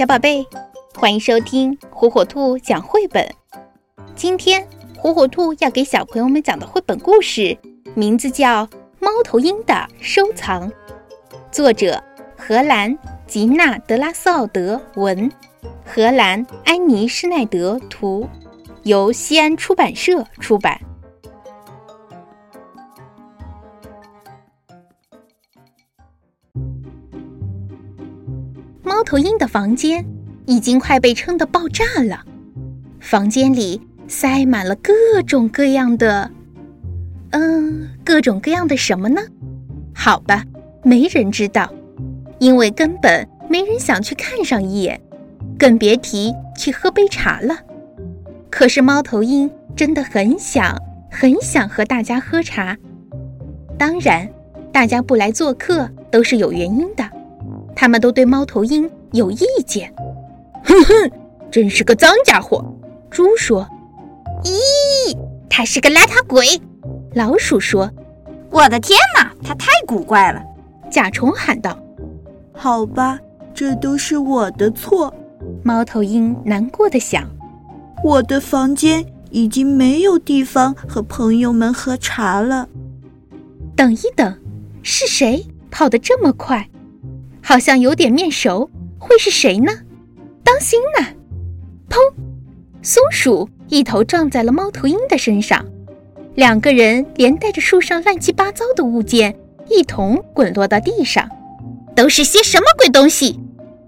小宝贝，欢迎收听火火兔讲绘本。今天火火兔要给小朋友们讲的绘本故事，名字叫《猫头鹰的收藏》，作者荷兰吉娜·德拉斯奥德文，荷兰安妮施奈德图，由西安出版社出版。猫头鹰的房间已经快被撑得爆炸了，房间里塞满了各种各样的，嗯，各种各样的什么呢？好吧，没人知道，因为根本没人想去看上一眼，更别提去喝杯茶了。可是猫头鹰真的很想很想和大家喝茶，当然，大家不来做客都是有原因的。他们都对猫头鹰有意见，哼哼，真是个脏家伙。猪说：“咦，他是个邋遢鬼。”老鼠说：“我的天哪，他太古怪了。”甲虫喊道：“好吧，这都是我的错。”猫头鹰难过的想：“我的房间已经没有地方和朋友们喝茶了。”等一等，是谁跑得这么快？好像有点面熟，会是谁呢？当心呐！砰！松鼠一头撞在了猫头鹰的身上，两个人连带着树上乱七八糟的物件一同滚落到地上。都是些什么鬼东西？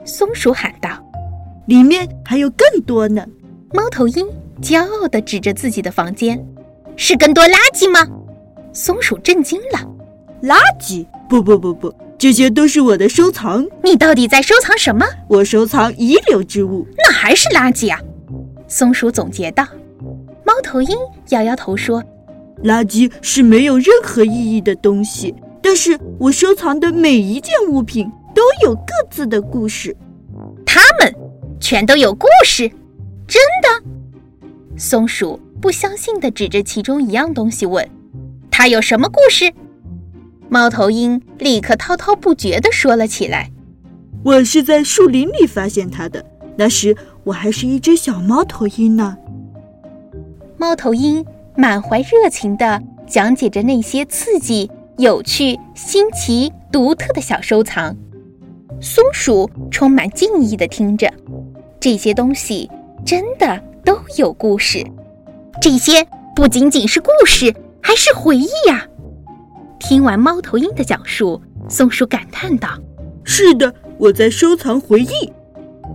松鼠喊道：“里面还有更多呢！”猫头鹰骄傲地指着自己的房间：“是更多垃圾吗？”松鼠震惊了：“垃圾？不不不不！”这些都是我的收藏。你到底在收藏什么？我收藏遗留之物。那还是垃圾啊！松鼠总结道。猫头鹰摇摇头说：“垃圾是没有任何意义的东西。但是我收藏的每一件物品都有各自的故事。它们全都有故事？真的？”松鼠不相信地指着其中一样东西问：“它有什么故事？”猫头鹰立刻滔滔不绝地说了起来：“我是在树林里发现它的，那时我还是一只小猫头鹰呢。”猫头鹰满怀热情地讲解着那些刺激、有趣、新奇、独特的小收藏。松鼠充满敬意地听着，这些东西真的都有故事。这些不仅仅是故事，还是回忆呀！听完猫头鹰的讲述，松鼠感叹道：“是的，我在收藏回忆。”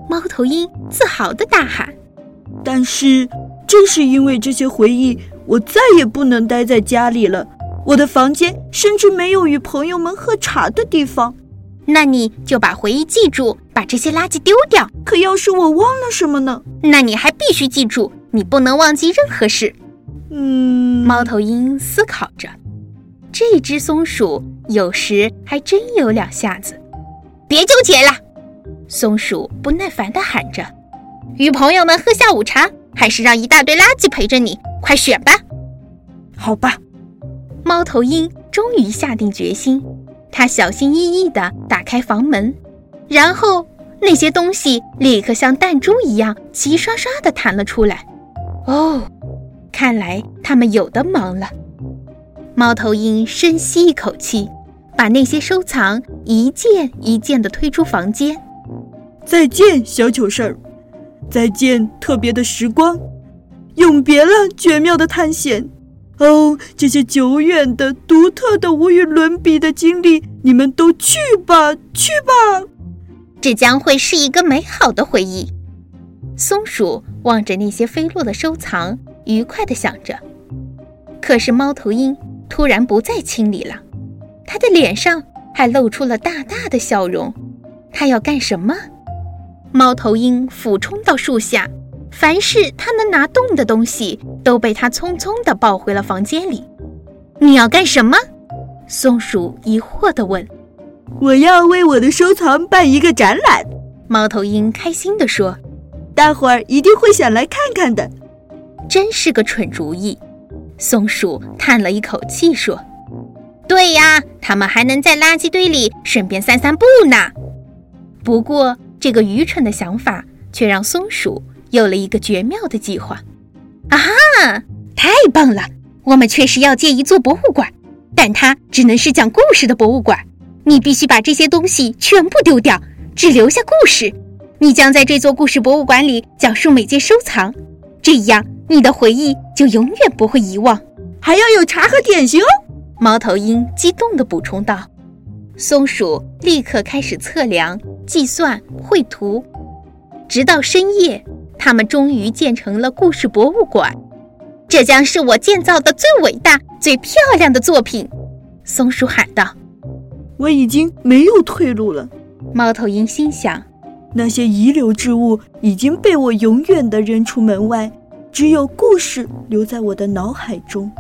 猫头鹰自豪地大喊：“但是，正是因为这些回忆，我再也不能待在家里了。我的房间甚至没有与朋友们喝茶的地方。那你就把回忆记住，把这些垃圾丢掉。可要是我忘了什么呢？那你还必须记住，你不能忘记任何事。”嗯，猫头鹰思考着。这只松鼠有时还真有两下子，别纠结了！松鼠不耐烦地喊着：“与朋友们喝下午茶，还是让一大堆垃圾陪着你？快选吧！”好吧，猫头鹰终于下定决心。它小心翼翼地打开房门，然后那些东西立刻像弹珠一样齐刷刷地弹了出来。哦，看来他们有的忙了。猫头鹰深吸一口气，把那些收藏一件一件地推出房间。再见，小糗事儿！再见，特别的时光！永别了，绝妙的探险！哦，这些久远的、独特的、无与伦比的经历，你们都去吧，去吧！这将会是一个美好的回忆。松鼠望着那些飞落的收藏，愉快地想着。可是猫头鹰。突然不再清理了，他的脸上还露出了大大的笑容。他要干什么？猫头鹰俯冲到树下，凡是他能拿动的东西都被他匆匆地抱回了房间里。你要干什么？松鼠疑惑地问。我要为我的收藏办一个展览。猫头鹰开心地说：“大伙儿一定会想来看看的。”真是个蠢主意。松鼠叹了一口气说：“对呀，他们还能在垃圾堆里顺便散散步呢。不过这个愚蠢的想法却让松鼠有了一个绝妙的计划。啊哈！太棒了！我们确实要建一座博物馆，但它只能是讲故事的博物馆。你必须把这些东西全部丢掉，只留下故事。你将在这座故事博物馆里讲述每件收藏，这样你的回忆就永远不会遗忘。还要有茶和点心哦！猫头鹰激动地补充道。松鼠立刻开始测量、计算、绘图，直到深夜，他们终于建成了故事博物馆。这将是我建造的最伟大、最漂亮的作品！松鼠喊道。我已经没有退路了，猫头鹰心想。那些遗留之物已经被我永远地扔出门外，只有故事留在我的脑海中。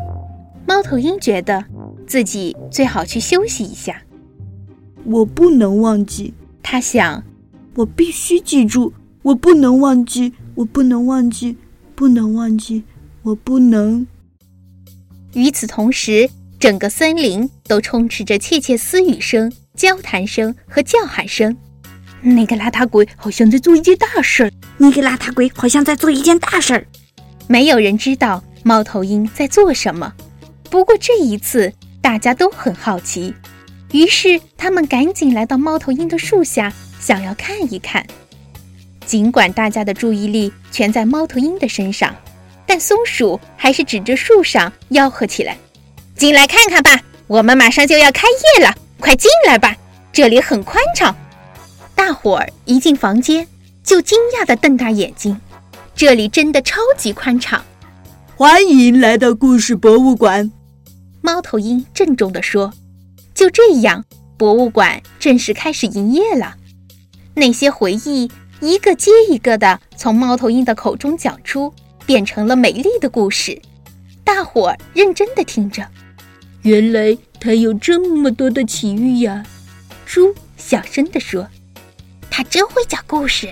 猫头鹰觉得自己最好去休息一下。我不能忘记，他想，我必须记住，我不能忘记，我不能忘记，不能忘记，我不能。与此同时，整个森林都充斥着窃窃私语声、交谈声和叫喊声。那个邋遢鬼好像在做一件大事儿。那个邋遢鬼好像在做一件大事儿。没有人知道猫头鹰在做什么，不过这一次大家都很好奇，于是他们赶紧来到猫头鹰的树下，想要看一看。尽管大家的注意力全在猫头鹰的身上，但松鼠还是指着树上吆喝起来：“进来看看吧，我们马上就要开业了，快进来吧，这里很宽敞。”大伙儿一进房间，就惊讶地瞪大眼睛。这里真的超级宽敞！欢迎来到故事博物馆，猫头鹰郑重地说。就这样，博物馆正式开始营业了。那些回忆一个接一个的从猫头鹰的口中讲出，变成了美丽的故事。大伙儿认真地听着。原来它有这么多的奇遇呀！猪小声地说。他真会讲故事，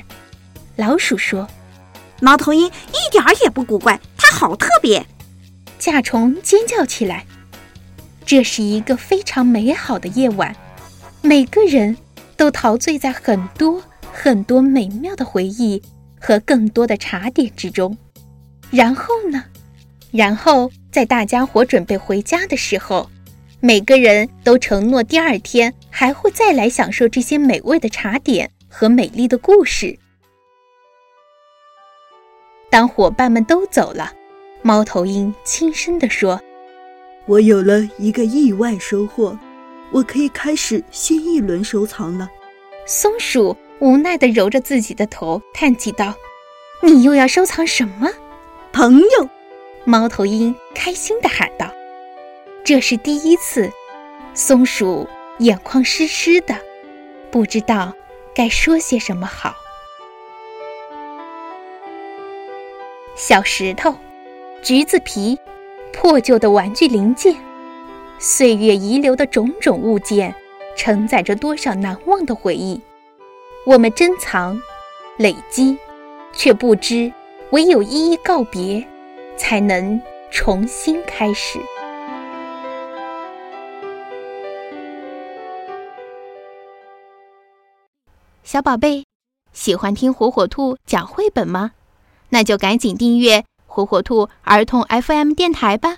老鼠说：“猫头鹰一点儿也不古怪，它好特别。”甲虫尖叫起来。这是一个非常美好的夜晚，每个人都陶醉在很多很多美妙的回忆和更多的茶点之中。然后呢？然后在大家伙准备回家的时候，每个人都承诺第二天还会再来享受这些美味的茶点。和美丽的故事。当伙伴们都走了，猫头鹰轻声地说：“我有了一个意外收获，我可以开始新一轮收藏了。”松鼠无奈地揉着自己的头，叹气道：“你又要收藏什么？”朋友，猫头鹰开心地喊道：“这是第一次。”松鼠眼眶湿湿的，不知道。该说些什么好？小石头、橘子皮、破旧的玩具零件、岁月遗留的种种物件，承载着多少难忘的回忆。我们珍藏、累积，却不知唯有一一告别，才能重新开始。小宝贝，喜欢听火火兔讲绘本吗？那就赶紧订阅火火兔儿童 FM 电台吧。